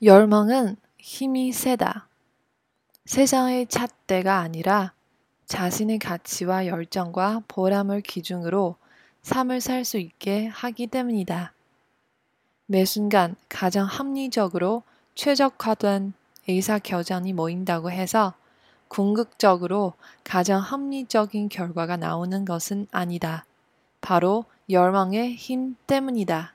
열망은 힘이 세다. 세상의 잣대가 아니라 자신의 가치와 열정과 보람을 기준으로 삶을 살 수 있게 하기 때문이다. 매 순간 가장 합리적으로 최적화된 의사결정이 모인다고 해서 궁극적으로 가장 합리적인 결과가 나오는 것은 아니다. 바로 열망의 힘 때문이다.